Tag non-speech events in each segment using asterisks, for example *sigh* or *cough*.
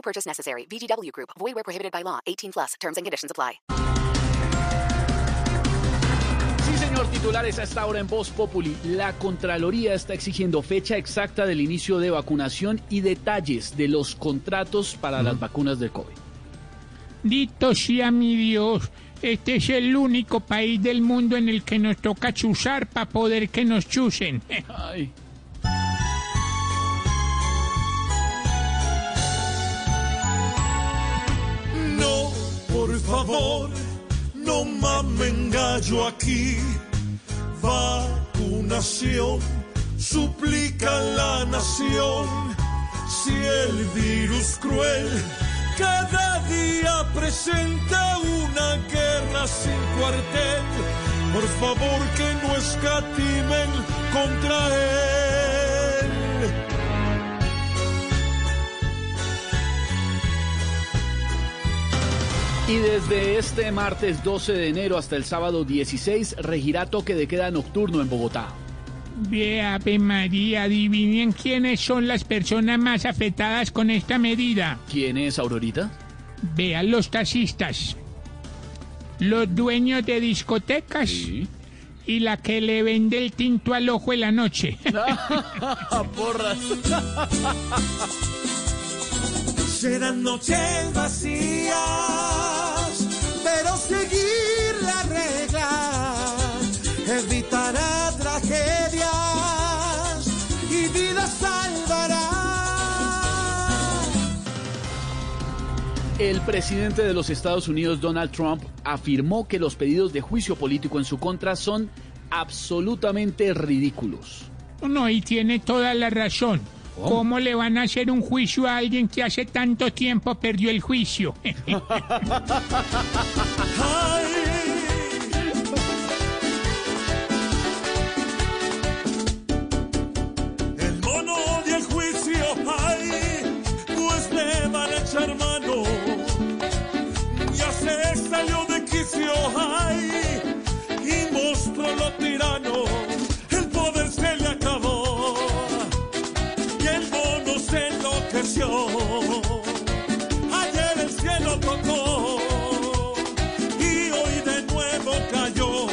No purchase necessary. VGW Group. Void where prohibited by law. 18 plus. Terms and conditions apply. Sí, señor, titulares a esta hora en Voz Populi. La Contraloría está exigiendo fecha exacta del inicio de vacunación y detalles de los contratos para las vacunas del COVID. Dito sea mi Dios, este es el único país del mundo en el que nos toca chuzar para poder que nos chusen. *laughs* Ay. Favor, no mamen gallo aquí. Vacunación, suplica la nación. Si el virus cruel cada día presenta una guerra sin cuartel, por favor que no escatimen contra él. Y desde este martes 12 de enero hasta el sábado 16 regirá toque de queda nocturno en Bogotá. Ve Ave María, adivinen quiénes son las personas más afectadas con esta medida. ¿Quién es Aurorita? Vean los taxistas, los dueños de discotecas y la que le vende el tinto al ojo en la noche. *laughs* Porras. Serán noches vacías, El presidente de los Estados Unidos, Donald Trump, afirmó que los pedidos de juicio político en su contra son absolutamente ridículos. No, y tiene toda la razón. ¿Cómo le van a hacer un juicio a alguien que hace tanto tiempo perdió el juicio? *laughs* *laughs* de quicio, ay, y mostró lo tirano. El poder se le acabó y el mono se enloqueció. Ayer el cielo tocó y hoy de nuevo cayó.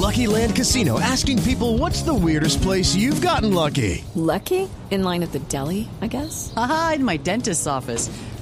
Lucky Land Casino asking people what's the weirdest place you've gotten lucky? Lucky? In line at the deli, I guess? Aha, in my dentist's office.